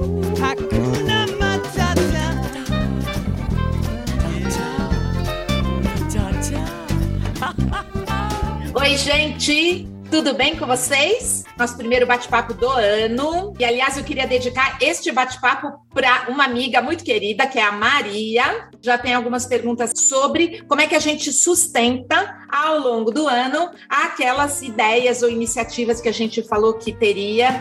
Oi, gente! Tudo bem com vocês? Nosso primeiro bate-papo do ano. E, aliás, eu queria dedicar este bate-papo para uma amiga muito querida, que é a Maria. Já tem algumas perguntas sobre como é que a gente sustenta ao longo do ano aquelas ideias ou iniciativas que a gente falou que teria.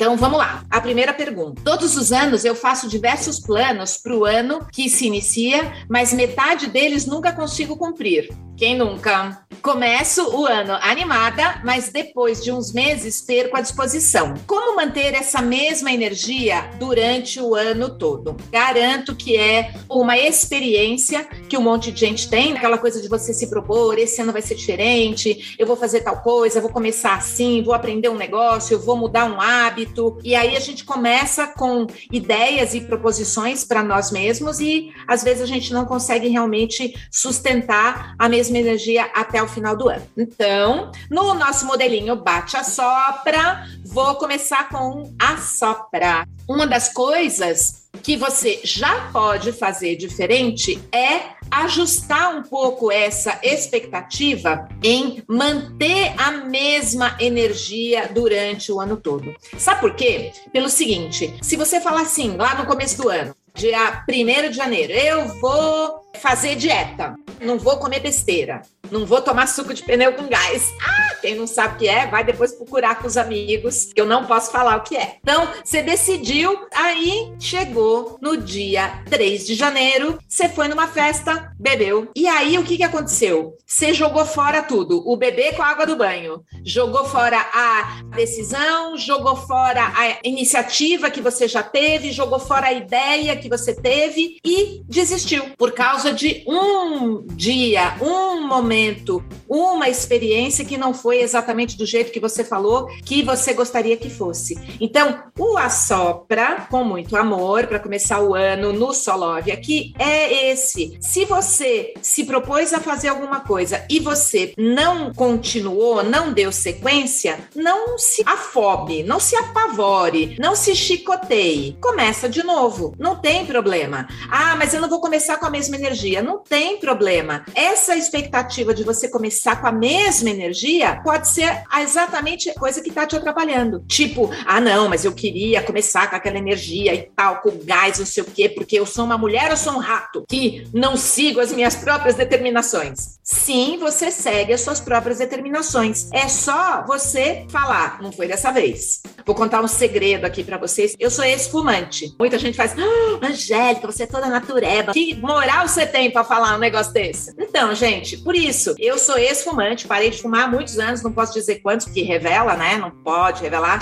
Então vamos lá. A primeira pergunta. Todos os anos eu faço diversos planos para o ano que se inicia, mas metade deles nunca consigo cumprir. Quem nunca? Começo o ano animada, mas depois de uns meses perco a disposição. Como manter essa mesma energia durante o ano todo? Garanto que é uma experiência que um monte de gente tem, aquela coisa de você se propor, esse ano vai ser diferente, eu vou fazer tal coisa, vou começar assim, vou aprender um negócio, eu vou mudar um hábito. E aí a gente começa com ideias e proposições para nós mesmos e às vezes a gente não consegue realmente sustentar a mesma energia até o final do ano. Então, no nosso modelinho bate a sopra, vou começar com a sopra. Uma das coisas que você já pode fazer diferente é ajustar um pouco essa expectativa em manter a mesma energia durante o ano todo. Sabe por quê? Pelo seguinte, se você falar assim, lá no começo do ano, dia 1 de janeiro, eu vou fazer dieta, não vou comer besteira, não vou tomar suco de pneu com gás. Ah, quem não sabe o que é, vai depois procurar com os amigos, que eu não posso falar o que é. Então, você decidiu, aí chegou no dia 3 de janeiro, você foi numa festa, bebeu. E aí o que, que aconteceu? Você jogou fora tudo, o bebê com a água do banho, jogou fora a decisão, jogou fora a iniciativa que você já teve, jogou fora a ideia que você teve e desistiu por causa de um dia, um momento, uma experiência que não foi exatamente do jeito que você falou que você gostaria que fosse. Então, o assopra com muito amor para começar o ano no Solove aqui é esse. Se você se propôs a fazer alguma coisa e você não continuou, não deu sequência, não se afobe, não se apavore, não se chicoteie. Começa de novo, não tem problema. Ah, mas eu não vou começar com a mesma energia. Não tem problema. Essa expectativa de você começar com a mesma energia pode ser exatamente a coisa que está te atrapalhando. Tipo, ah, não, mas eu queria começar com aquela energia e tal, com gás, não sei o quê, porque eu sou uma mulher ou sou um rato que não sigo as minhas próprias determinações. Sim, você segue as suas próprias determinações. É só você falar, não foi dessa vez. Vou contar um segredo aqui para vocês. Eu sou ex-fumante. Muita gente faz, ah, Angélica, você é toda natureba. Que moral você tem para falar um negócio desse? Então, gente, por isso, eu sou ex-fumante, parei de fumar há muitos anos, não posso dizer quantos, porque revela, né? Não pode revelar.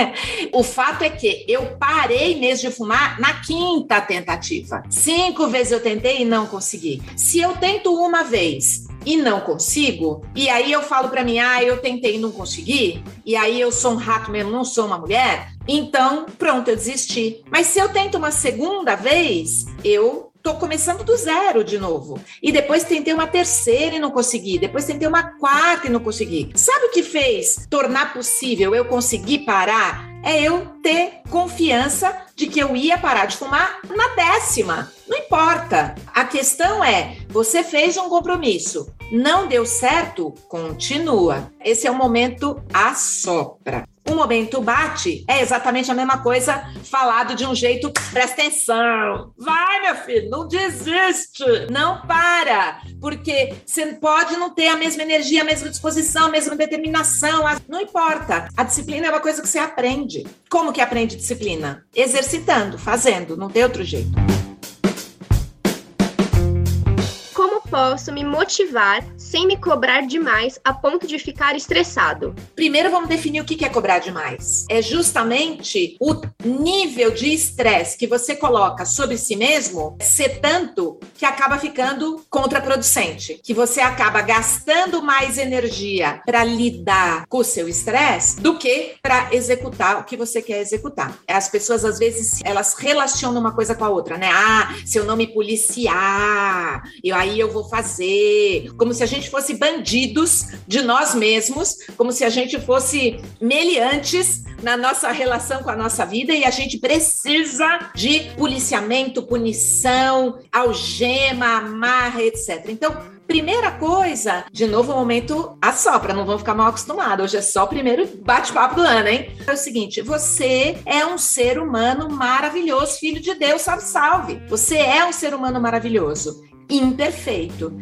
o fato é que eu parei mesmo de fumar na quinta tentativa. Cinco vezes eu tentei e não consegui. Se eu tento uma vez e não consigo, e aí eu falo para mim, ah, eu tentei e não consegui, e aí eu sou um rato mesmo, não sou uma mulher, então pronto, eu desisti. Mas se eu tento uma segunda vez, eu tô começando do zero de novo. E depois tentei uma terceira e não consegui. Depois tentei uma quarta e não consegui. Sabe o que fez tornar possível eu conseguir parar? É eu ter confiança de que eu ia parar de fumar na décima. Não importa. A questão é: você fez um compromisso, não deu certo? Continua. Esse é o momento assopra. O momento bate é exatamente a mesma coisa falado de um jeito, presta atenção. Vai, meu filho, não desiste. Não para. Porque você pode não ter a mesma energia, a mesma disposição, a mesma determinação. Não importa. A disciplina é uma coisa que você aprende. Como que aprende disciplina? Exercitando, fazendo, não tem outro jeito. Posso me motivar sem me cobrar demais a ponto de ficar estressado? Primeiro vamos definir o que é cobrar demais. É justamente o nível de estresse que você coloca sobre si mesmo ser tanto que acaba ficando contraproducente, que você acaba gastando mais energia para lidar com o seu estresse do que para executar o que você quer executar. As pessoas às vezes elas relacionam uma coisa com a outra, né? Ah, se eu não me policiar, eu aí eu vou fazer, como se a gente fosse bandidos de nós mesmos, como se a gente fosse meliantes na nossa relação com a nossa vida e a gente precisa de policiamento, punição, algema, amarra, etc. Então, primeira coisa, de novo, o momento assopra, não vão ficar mal acostumados. Hoje é só o primeiro bate-papo do ano, hein? É o seguinte: você é um ser humano maravilhoso, filho de Deus, salve, salve. Você é um ser humano maravilhoso, imperfeito.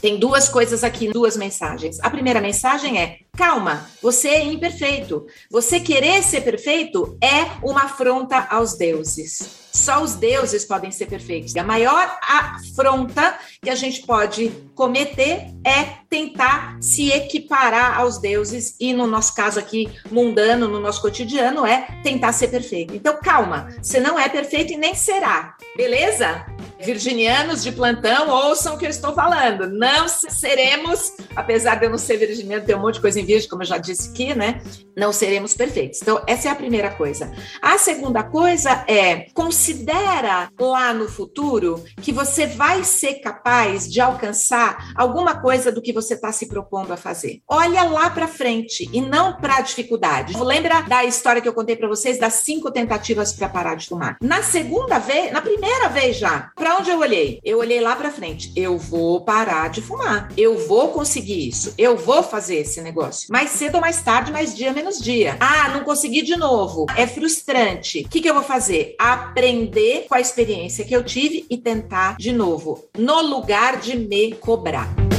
Tem duas coisas aqui, duas mensagens. A primeira mensagem é: calma, você é imperfeito. Você querer ser perfeito é uma afronta aos deuses. Só os deuses podem ser perfeitos. A maior afronta que a gente pode cometer é tentar se equiparar aos deuses e no nosso caso aqui mundano, no nosso cotidiano é tentar ser perfeito. Então calma, você não é perfeito e nem será. Beleza? Virginianos de plantão, ouçam o que eu estou falando. Não seremos, apesar de eu não ser virginiano, ter um monte de coisa em virgem, como eu já disse aqui, né? Não seremos perfeitos. Então, essa é a primeira coisa. A segunda coisa é considera lá no futuro que você vai ser capaz de alcançar alguma coisa do que você está se propondo a fazer. Olha lá para frente e não para a dificuldade. Lembra da história que eu contei para vocês das cinco tentativas para parar de fumar? Na segunda vez, na primeira vez já, para onde eu olhei? Eu olhei lá para frente. Eu vou parar de fumar. Eu vou conseguir isso. Eu vou fazer esse negócio. Mais cedo ou mais tarde, mais dia menos dia. Ah, não consegui de novo. É frustrante. O que, que eu vou fazer? Aprender com a experiência que eu tive e tentar de novo, no lugar de me cobrar.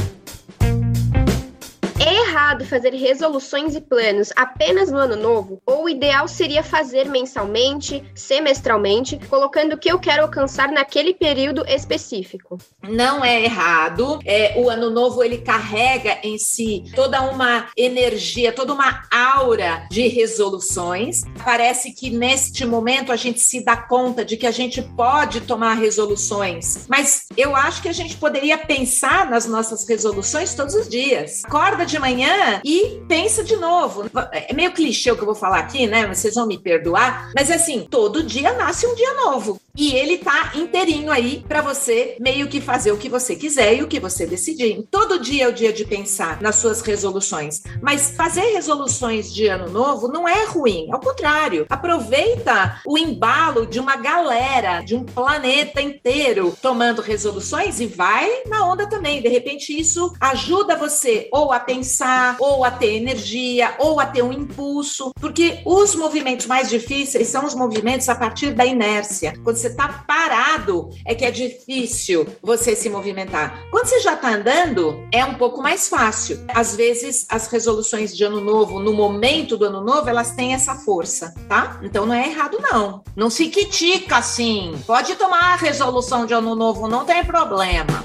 Errado fazer resoluções e planos apenas no ano novo? Ou o ideal seria fazer mensalmente, semestralmente, colocando o que eu quero alcançar naquele período específico? Não é errado. É, o ano novo ele carrega em si toda uma energia, toda uma aura de resoluções. Parece que neste momento a gente se dá conta de que a gente pode tomar resoluções, mas eu acho que a gente poderia pensar nas nossas resoluções todos os dias. Acorda de manhã e pensa de novo. É meio clichê o que eu vou falar aqui, né? Vocês vão me perdoar, mas assim, todo dia nasce um dia novo. E ele tá inteirinho aí para você meio que fazer o que você quiser e o que você decidir. Todo dia é o dia de pensar nas suas resoluções. Mas fazer resoluções de ano novo não é ruim, ao contrário. Aproveita o embalo de uma galera, de um planeta inteiro tomando resoluções e vai na onda também. De repente isso ajuda você ou a pensar, ou a ter energia, ou a ter um impulso, porque os movimentos mais difíceis são os movimentos a partir da inércia. Quando você está parado, é que é difícil você se movimentar. Quando você já está andando, é um pouco mais fácil. Às vezes, as resoluções de ano novo, no momento do ano novo, elas têm essa força, tá? Então não é errado, não. Não se critica assim. Pode tomar a resolução de ano novo, não tem problema.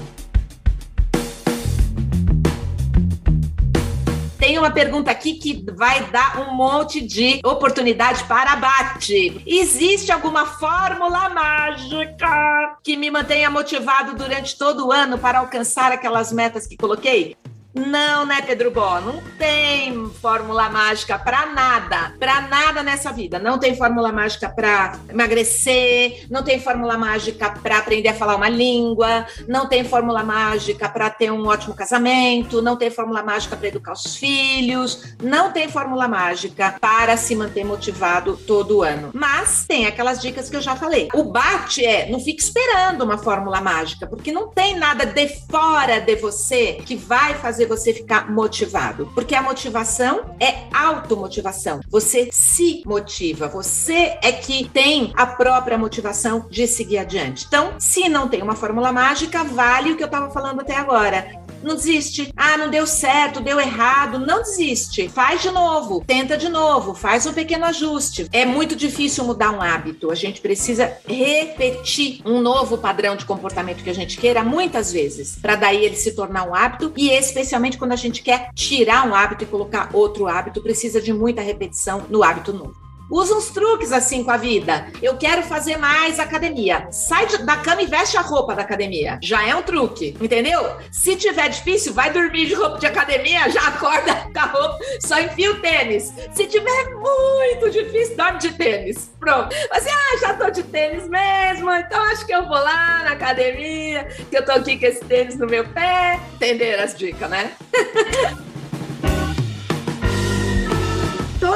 Tem uma pergunta aqui que vai dar um monte de oportunidade para abate. Existe alguma fórmula mágica que me mantenha motivado durante todo o ano para alcançar aquelas metas que coloquei? Não, né, Pedro Bó? Não tem fórmula mágica para nada, para nada nessa vida. Não tem fórmula mágica para emagrecer, não tem fórmula mágica para aprender a falar uma língua, não tem fórmula mágica para ter um ótimo casamento, não tem fórmula mágica para educar os filhos, não tem fórmula mágica para se manter motivado todo ano. Mas tem aquelas dicas que eu já falei. O bate é, não fique esperando uma fórmula mágica, porque não tem nada de fora de você que vai fazer fazer você ficar motivado, porque a motivação é automotivação. Você se motiva, você é que tem a própria motivação de seguir adiante. Então, se não tem uma fórmula mágica, vale o que eu estava falando até agora não desiste. Ah, não deu certo, deu errado. Não desiste. Faz de novo, tenta de novo, faz um pequeno ajuste. É muito difícil mudar um hábito. A gente precisa repetir um novo padrão de comportamento que a gente queira muitas vezes, para daí ele se tornar um hábito e especialmente quando a gente quer tirar um hábito e colocar outro hábito, precisa de muita repetição no hábito novo. Usa uns truques assim com a vida. Eu quero fazer mais academia. Sai da cama e veste a roupa da academia. Já é um truque, entendeu? Se tiver difícil, vai dormir de roupa de academia, já acorda com a roupa, só enfia o tênis. Se tiver muito difícil, dorme de tênis. Pronto. Assim, ah, já tô de tênis mesmo, então acho que eu vou lá na academia, que eu tô aqui com esse tênis no meu pé. Entenderam as dicas, né?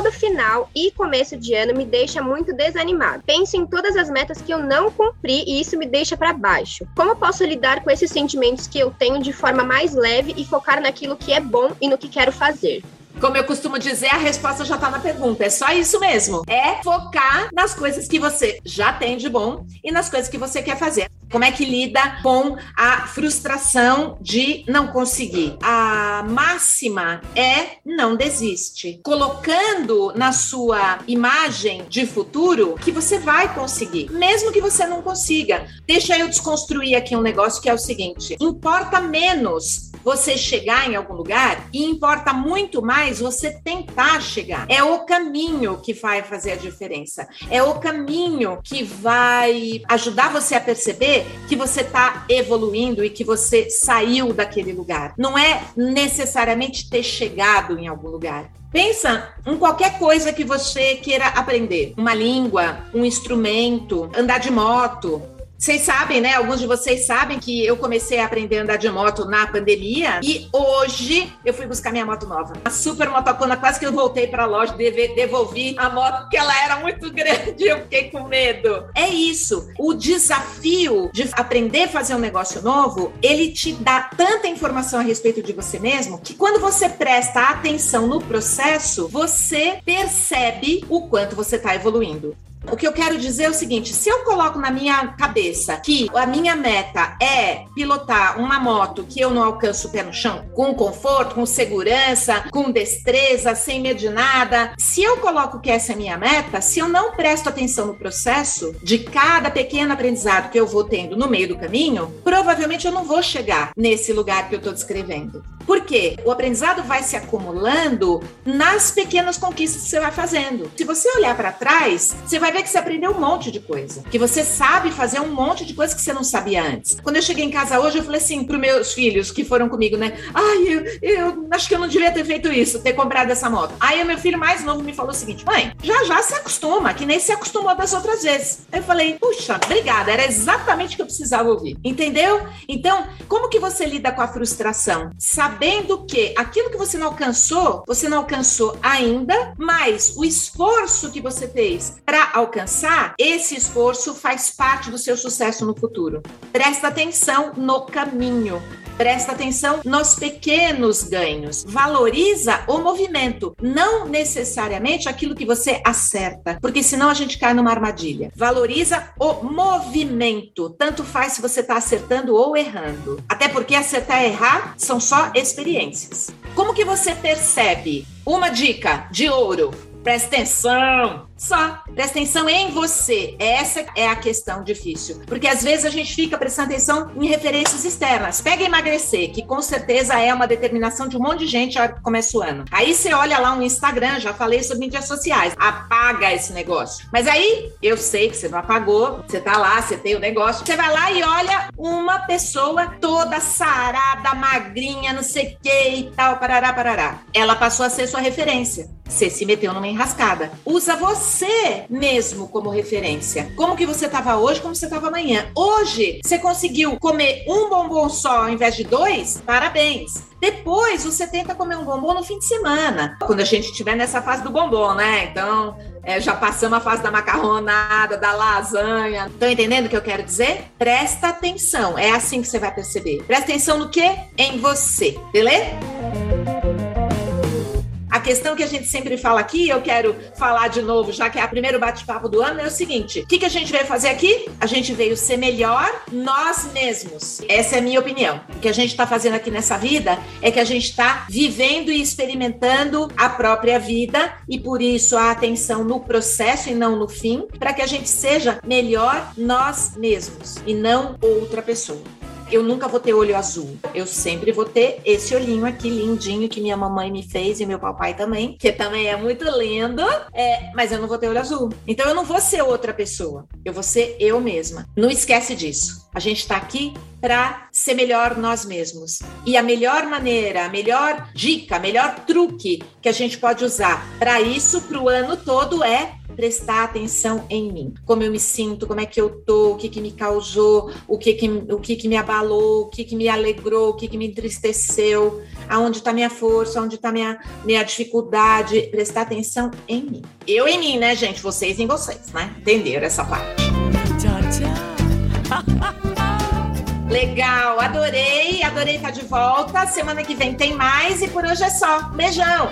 todo final e começo de ano me deixa muito desanimado. Penso em todas as metas que eu não cumpri e isso me deixa para baixo. Como posso lidar com esses sentimentos que eu tenho de forma mais leve e focar naquilo que é bom e no que quero fazer? Como eu costumo dizer, a resposta já está na pergunta. É só isso mesmo. É focar nas coisas que você já tem de bom e nas coisas que você quer fazer. Como é que lida com a frustração de não conseguir? A máxima é não desiste. Colocando na sua imagem de futuro que você vai conseguir, mesmo que você não consiga. Deixa eu desconstruir aqui um negócio que é o seguinte: importa menos você chegar em algum lugar e importa muito mais você tentar chegar. É o caminho que vai fazer a diferença. É o caminho que vai ajudar você a perceber que você está evoluindo e que você saiu daquele lugar. Não é necessariamente ter chegado em algum lugar. Pensa em qualquer coisa que você queira aprender. Uma língua, um instrumento, andar de moto, vocês sabem, né? Alguns de vocês sabem que eu comecei a aprender a andar de moto na pandemia e hoje eu fui buscar minha moto nova. A super motocona, quase que eu voltei para a loja, devolvi a moto porque ela era muito grande, eu fiquei com medo. É isso. O desafio de aprender a fazer um negócio novo, ele te dá tanta informação a respeito de você mesmo que quando você presta atenção no processo, você percebe o quanto você está evoluindo. O que eu quero dizer é o seguinte: se eu coloco na minha cabeça que a minha meta é pilotar uma moto que eu não alcanço o pé no chão, com conforto, com segurança, com destreza, sem medo de nada, se eu coloco que essa é a minha meta, se eu não presto atenção no processo de cada pequeno aprendizado que eu vou tendo no meio do caminho, provavelmente eu não vou chegar nesse lugar que eu estou descrevendo. Por quê? O aprendizado vai se acumulando nas pequenas conquistas que você vai fazendo. Se você olhar para trás, você vai ver que você aprendeu um monte de coisa, que você sabe fazer um monte de coisa que você não sabia antes. Quando eu cheguei em casa hoje, eu falei assim para meus filhos que foram comigo, né? Ai, eu, eu acho que eu não devia ter feito isso, ter comprado essa moto. Aí o meu filho mais novo me falou o seguinte: mãe, já já se acostuma, que nem se acostumou das outras vezes. Eu falei, puxa, obrigada, era exatamente o que eu precisava ouvir. Entendeu? Então, como que você lida com a frustração? Sabe sabendo que aquilo que você não alcançou, você não alcançou ainda, mas o esforço que você fez para alcançar, esse esforço faz parte do seu sucesso no futuro. Presta atenção no caminho. Presta atenção nos pequenos ganhos. Valoriza o movimento, não necessariamente aquilo que você acerta, porque senão a gente cai numa armadilha. Valoriza o movimento. Tanto faz se você está acertando ou errando. Até porque acertar e errar são só experiências. Como que você percebe? Uma dica de ouro Presta atenção. Só. Presta atenção em você. Essa é a questão difícil. Porque às vezes a gente fica prestando atenção em referências externas. Pega emagrecer, que com certeza é uma determinação de um monte de gente a começa o ano. Aí você olha lá no Instagram, já falei sobre mídias sociais. Apaga esse negócio. Mas aí eu sei que você não apagou. Você tá lá, você tem o negócio. Você vai lá e olha uma pessoa toda sarada, magrinha, não sei o que e tal, parará, parará. Ela passou a ser sua referência. Você se meteu numa enrascada. Usa você mesmo como referência. Como que você estava hoje, como você estava amanhã. Hoje, você conseguiu comer um bombom só ao invés de dois? Parabéns. Depois, você tenta comer um bombom no fim de semana. Quando a gente estiver nessa fase do bombom, né? Então, é, já passamos a fase da macarronada, da lasanha. Estão entendendo o que eu quero dizer? Presta atenção. É assim que você vai perceber. Presta atenção no quê? Em você. Beleza? Questão que a gente sempre fala aqui, eu quero falar de novo, já que é o primeiro bate-papo do ano, é o seguinte: o que, que a gente veio fazer aqui? A gente veio ser melhor nós mesmos. Essa é a minha opinião. O que a gente está fazendo aqui nessa vida é que a gente está vivendo e experimentando a própria vida e por isso a atenção no processo e não no fim, para que a gente seja melhor nós mesmos e não outra pessoa. Eu nunca vou ter olho azul. Eu sempre vou ter esse olhinho aqui lindinho que minha mamãe me fez e meu papai também, que também é muito lindo, é, mas eu não vou ter olho azul. Então eu não vou ser outra pessoa, eu vou ser eu mesma. Não esquece disso. A gente está aqui para ser melhor nós mesmos. E a melhor maneira, a melhor dica, melhor truque que a gente pode usar para isso para o ano todo é prestar atenção em mim. Como eu me sinto, como é que eu tô, o que que me causou, o que que, o que, que me abalou, o que que me alegrou, o que que me entristeceu, aonde está minha força, onde está minha, minha dificuldade. Prestar atenção em mim. Eu em mim, né, gente? Vocês em vocês, né? Entenderam essa parte. Tchau, tchau. Legal, adorei, adorei estar de volta. Semana que vem tem mais e por hoje é só. Beijão!